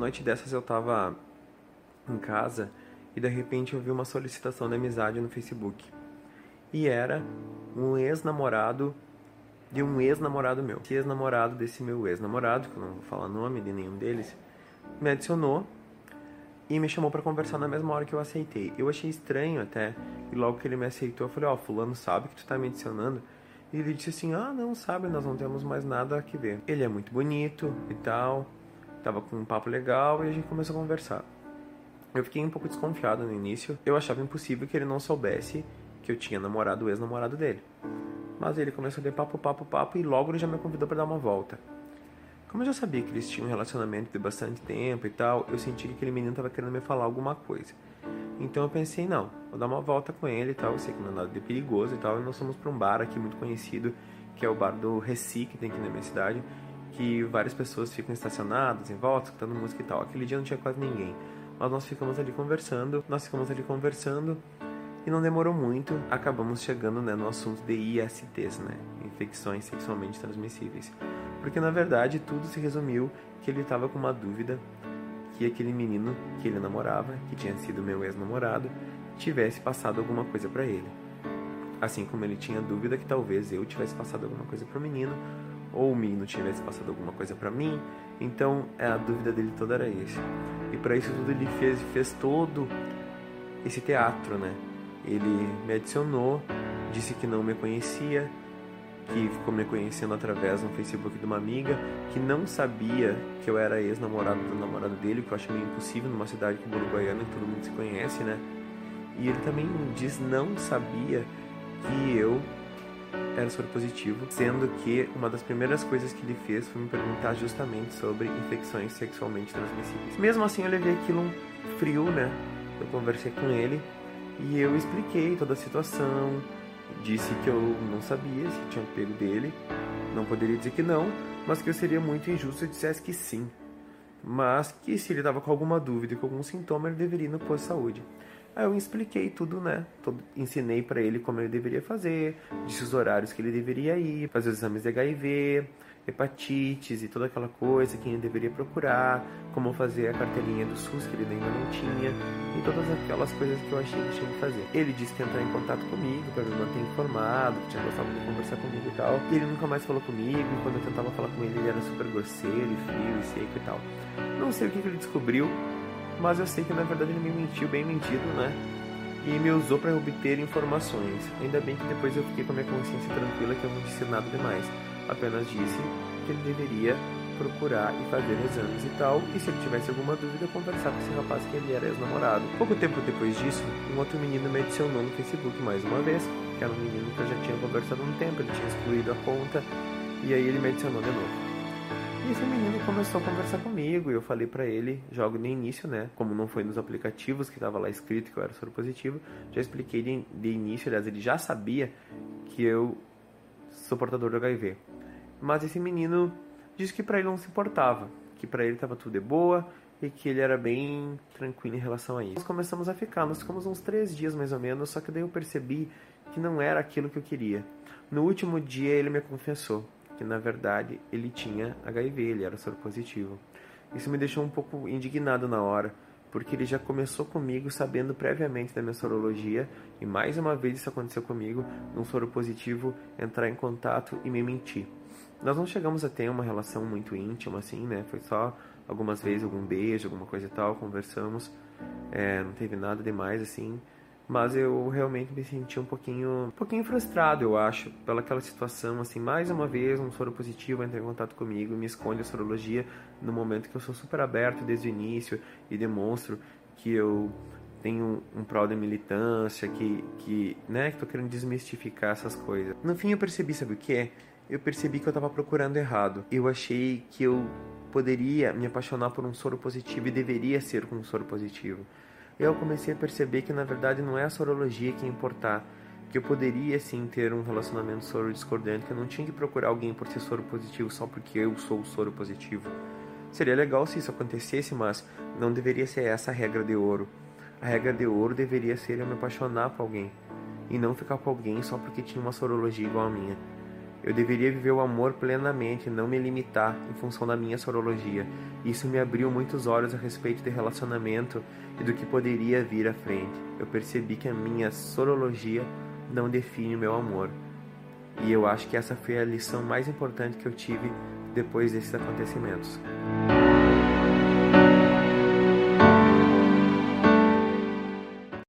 noite dessas eu tava em casa e de repente eu vi uma solicitação de amizade no Facebook. E era um ex-namorado de um ex-namorado meu. Esse ex-namorado desse meu ex-namorado, que eu não vou falar nome de nenhum deles, me adicionou e me chamou para conversar na mesma hora que eu aceitei. Eu achei estranho até, e logo que ele me aceitou, eu falei: Ó, oh, Fulano sabe que tu tá me adicionando? E ele disse assim: Ah, não sabe, nós não temos mais nada a que ver. Ele é muito bonito e tal, tava com um papo legal e a gente começou a conversar. Eu fiquei um pouco desconfiado no início, eu achava impossível que ele não soubesse que eu tinha namorado o ex-namorado dele. Mas ele começou a ter papo, papo, papo e logo ele já me convidou para dar uma volta. Como eu já sabia que eles tinham um relacionamento de bastante tempo e tal, eu senti que aquele menino estava querendo me falar alguma coisa. Então eu pensei, não, vou dar uma volta com ele e tal, eu sei que não é nada de perigoso e tal, e nós fomos para um bar aqui muito conhecido, que é o bar do Reci, que tem aqui na minha cidade, que várias pessoas ficam estacionadas em volta, escutando música e tal. Aquele dia não tinha quase ninguém, mas nós ficamos ali conversando, nós ficamos ali conversando, e não demorou muito, acabamos chegando né, no assunto de ISTs, né, infecções sexualmente transmissíveis. Porque na verdade tudo se resumiu que ele estava com uma dúvida que aquele menino que ele namorava, que tinha sido meu ex-namorado, tivesse passado alguma coisa para ele. Assim como ele tinha dúvida que talvez eu tivesse passado alguma coisa para o menino, ou o menino tivesse passado alguma coisa para mim. Então, é, a dúvida dele toda era esse. E para isso tudo ele fez, fez todo esse teatro, né? Ele me adicionou, disse que não me conhecia, que ficou me conhecendo através no Facebook de uma amiga que não sabia que eu era ex-namorado do namorado dele, que eu acho meio impossível numa cidade como Uruguaiana, que todo mundo se conhece, né? E ele também diz não sabia que eu era soro positivo, sendo que uma das primeiras coisas que ele fez foi me perguntar justamente sobre infecções sexualmente transmissíveis. Mesmo assim, eu levei aquilo um frio, né? Eu conversei com ele e eu expliquei toda a situação, disse que eu não sabia se tinha pego dele, não poderia dizer que não, mas que eu seria muito injusto se dissesse que sim. Mas que se ele estava com alguma dúvida, com algum sintoma, ele deveria ir no posto de saúde. Aí eu expliquei tudo, né? Todo, ensinei para ele como ele deveria fazer, disse os horários que ele deveria ir, fazer os exames de HIV, hepatites e toda aquela coisa que ele deveria procurar, como fazer a carteirinha do SUS que ele ainda não tinha e todas aquelas coisas que eu achei que tinha que fazer. Ele disse que ia entrar em contato comigo para me manter informado, que tinha gostado de conversar comigo e tal. E ele nunca mais falou comigo e quando eu tentava falar com ele ele era super grosseiro e frio e seco e tal. Não sei o que, que ele descobriu, mas eu sei que na verdade ele me mentiu, bem mentido, né? E me usou para obter informações. Ainda bem que depois eu fiquei com a minha consciência tranquila que eu não disse nada demais. Apenas disse que ele deveria procurar e fazer exames e tal, e se ele tivesse alguma dúvida, conversar com esse rapaz que ele era ex-namorado. Pouco tempo depois disso, um outro menino me adicionou no Facebook mais uma vez, que era um menino que eu já tinha conversado há um tempo, ele tinha excluído a conta, e aí ele me adicionou de novo. E esse menino começou a conversar comigo e eu falei para ele, jogo no início, né? Como não foi nos aplicativos que tava lá escrito que eu era soro positivo, já expliquei de, de início, aliás, ele já sabia que eu sou portador do HIV. Mas esse menino disse que para ele não se importava, que para ele tava tudo de boa e que ele era bem tranquilo em relação a isso. Nós começamos a ficar, nós ficamos uns três dias mais ou menos, só que daí eu percebi que não era aquilo que eu queria. No último dia ele me confessou que na verdade ele tinha HIV, ele era soro positivo. Isso me deixou um pouco indignado na hora, porque ele já começou comigo sabendo previamente da minha sorologia e mais uma vez isso aconteceu comigo, um soro positivo entrar em contato e me mentir. Nós não chegamos a ter uma relação muito íntima assim, né? Foi só algumas vezes algum beijo, alguma coisa e tal, conversamos, é, não teve nada demais assim mas eu realmente me senti um pouquinho, um pouquinho frustrado, eu acho, pelaquela situação, assim, mais uma vez um soro positivo entra em contato comigo, me esconde a sorologia no momento que eu sou super aberto desde o início e demonstro que eu tenho um prol de militância, que, que, né, que tô querendo desmistificar essas coisas. No fim eu percebi, sabe o que é? Eu percebi que eu tava procurando errado. Eu achei que eu poderia me apaixonar por um soro positivo e deveria ser com um soro positivo eu comecei a perceber que na verdade não é a sorologia que importar, que eu poderia sim ter um relacionamento soro discordante, que eu não tinha que procurar alguém por ser soro positivo só porque eu sou o soro positivo. Seria legal se isso acontecesse, mas não deveria ser essa a regra de ouro. A regra de ouro deveria ser eu me apaixonar por alguém e não ficar com alguém só porque tinha uma sorologia igual a minha. Eu deveria viver o amor plenamente, não me limitar em função da minha sorologia. Isso me abriu muitos olhos a respeito de relacionamento e do que poderia vir à frente. Eu percebi que a minha sorologia não define o meu amor. E eu acho que essa foi a lição mais importante que eu tive depois desses acontecimentos.